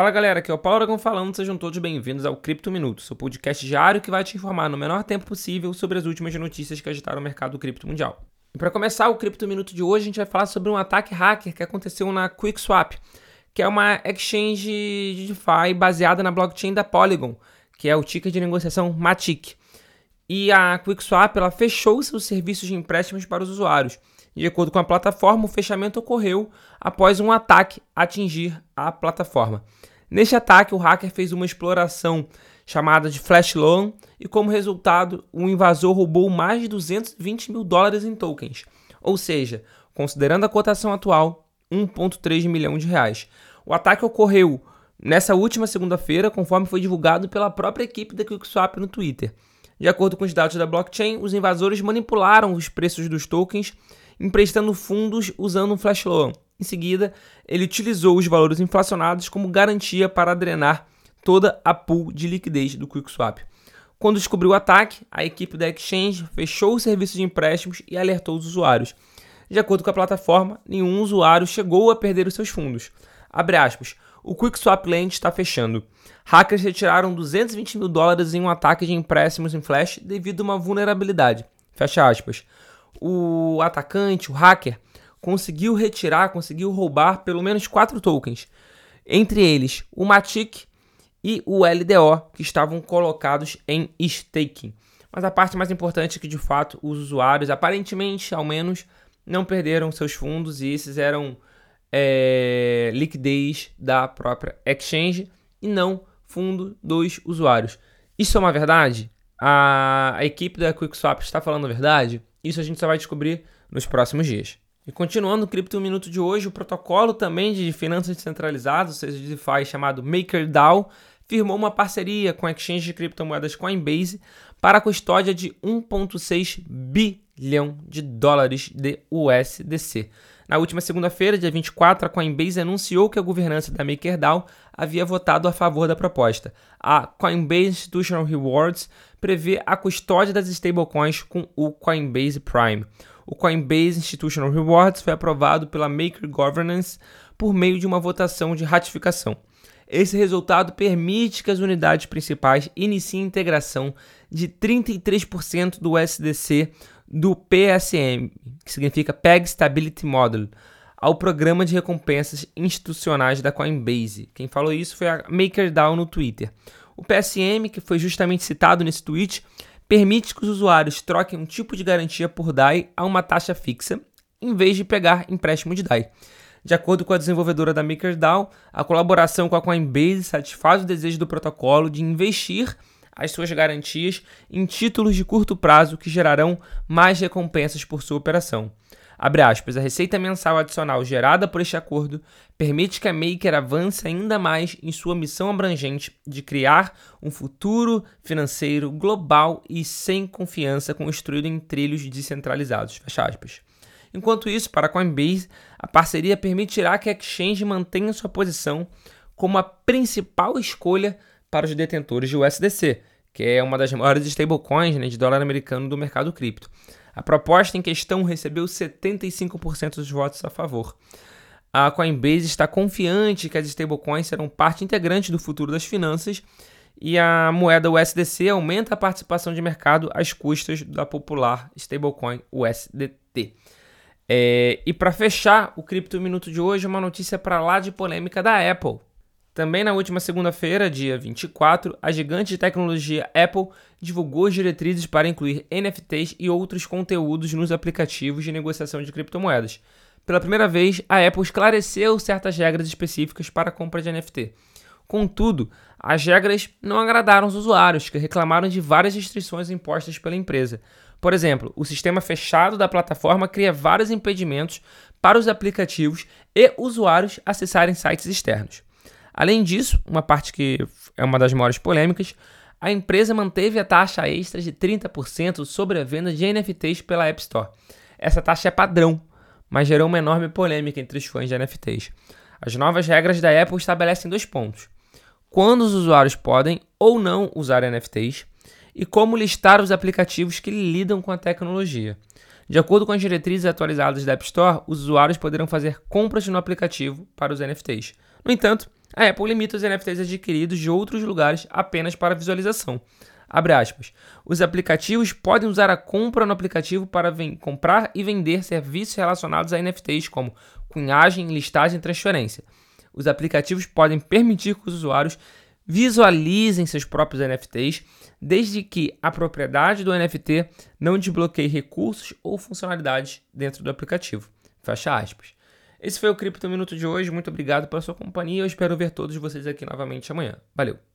Fala galera, aqui é o Paulo Aragão falando, sejam todos bem-vindos ao Cripto Minuto, seu podcast diário que vai te informar no menor tempo possível sobre as últimas notícias que agitaram o mercado cripto mundial. E para começar o Cripto Minuto de hoje, a gente vai falar sobre um ataque hacker que aconteceu na QuickSwap, que é uma exchange de DeFi baseada na blockchain da Polygon, que é o ticker de negociação Matic. E a QuickSwap ela fechou seus serviços de empréstimos para os usuários. De acordo com a plataforma, o fechamento ocorreu após um ataque atingir a plataforma. Neste ataque, o hacker fez uma exploração chamada de flash loan e, como resultado, o invasor roubou mais de 220 mil dólares em tokens, ou seja, considerando a cotação atual, 1,3 milhão de reais. O ataque ocorreu nessa última segunda-feira, conforme foi divulgado pela própria equipe da QuickSwap no Twitter. De acordo com os dados da blockchain, os invasores manipularam os preços dos tokens emprestando fundos usando um flash loan. Em seguida, ele utilizou os valores inflacionados como garantia para drenar toda a pool de liquidez do QuickSwap. Quando descobriu o ataque, a equipe da exchange fechou o serviço de empréstimos e alertou os usuários. De acordo com a plataforma, nenhum usuário chegou a perder os seus fundos. Abre aspas. O QuickSwap Land está fechando. Hackers retiraram 220 mil dólares em um ataque de empréstimos em Flash devido a uma vulnerabilidade. Fecha aspas o atacante, o hacker, conseguiu retirar, conseguiu roubar pelo menos quatro tokens. Entre eles, o Matic e o LDO, que estavam colocados em staking. Mas a parte mais importante é que, de fato, os usuários, aparentemente, ao menos, não perderam seus fundos e esses eram é, liquidez da própria exchange e não fundo dos usuários. Isso é uma verdade? A, a equipe da QuickSwap está falando a verdade? Isso a gente só vai descobrir nos próximos dias. E continuando o Cripto Minuto de hoje, o protocolo também de finanças descentralizadas, ou seja, de DeFi chamado MakerDAO, firmou uma parceria com a exchange de criptomoedas Coinbase para a custódia de 1,6 bilhão de dólares de USDC. Na última segunda-feira, dia 24, a Coinbase anunciou que a governança da MakerDAO havia votado a favor da proposta. A Coinbase Institutional Rewards prevê a custódia das stablecoins com o Coinbase Prime. O Coinbase Institutional Rewards foi aprovado pela Maker Governance por meio de uma votação de ratificação. Esse resultado permite que as unidades principais iniciem integração de 33% do SDC do PSM, que significa Peg Stability Model, ao programa de recompensas institucionais da Coinbase. Quem falou isso foi a MakerDAO no Twitter. O PSM, que foi justamente citado nesse tweet, permite que os usuários troquem um tipo de garantia por DAI a uma taxa fixa, em vez de pegar empréstimo de DAI. De acordo com a desenvolvedora da MakerDAO, a colaboração com a Coinbase satisfaz o desejo do protocolo de investir as suas garantias em títulos de curto prazo que gerarão mais recompensas por sua operação. Abre aspas, a receita mensal adicional gerada por este acordo permite que a Maker avance ainda mais em sua missão abrangente de criar um futuro financeiro global e sem confiança construído em trilhos descentralizados. Fecha aspas. Enquanto isso, para a Coinbase, a parceria permitirá que a exchange mantenha sua posição como a principal escolha para os detentores de USDC, que é uma das maiores stablecoins né, de dólar americano do mercado cripto. A proposta em questão recebeu 75% dos votos a favor. A Coinbase está confiante que as stablecoins serão parte integrante do futuro das finanças e a moeda USDC aumenta a participação de mercado às custas da popular stablecoin USDT. É, e para fechar o Cripto Minuto de hoje, uma notícia para lá de polêmica da Apple. Também na última segunda-feira, dia 24, a gigante de tecnologia Apple divulgou as diretrizes para incluir NFTs e outros conteúdos nos aplicativos de negociação de criptomoedas. Pela primeira vez, a Apple esclareceu certas regras específicas para a compra de NFT. Contudo, as regras não agradaram os usuários, que reclamaram de várias restrições impostas pela empresa. Por exemplo, o sistema fechado da plataforma cria vários impedimentos para os aplicativos e usuários acessarem sites externos. Além disso, uma parte que é uma das maiores polêmicas, a empresa manteve a taxa extra de 30% sobre a venda de NFTs pela App Store. Essa taxa é padrão, mas gerou uma enorme polêmica entre os fãs de NFTs. As novas regras da Apple estabelecem dois pontos: quando os usuários podem ou não usar NFTs e como listar os aplicativos que lidam com a tecnologia. De acordo com as diretrizes atualizadas da App Store, os usuários poderão fazer compras no aplicativo para os NFTs. No entanto, A Apple limita os NFTs adquiridos de outros lugares apenas para visualização. Abre aspas. Os aplicativos podem usar a compra no aplicativo para comprar e vender serviços relacionados a NFTs, como cunhagem, listagem e transferência. Os aplicativos podem permitir que os usuários visualizem seus próprios NFTs, desde que a propriedade do NFT não desbloqueie recursos ou funcionalidades dentro do aplicativo. Fecha aspas. Esse foi o Cripto Minuto de hoje. Muito obrigado pela sua companhia. Eu espero ver todos vocês aqui novamente amanhã. Valeu!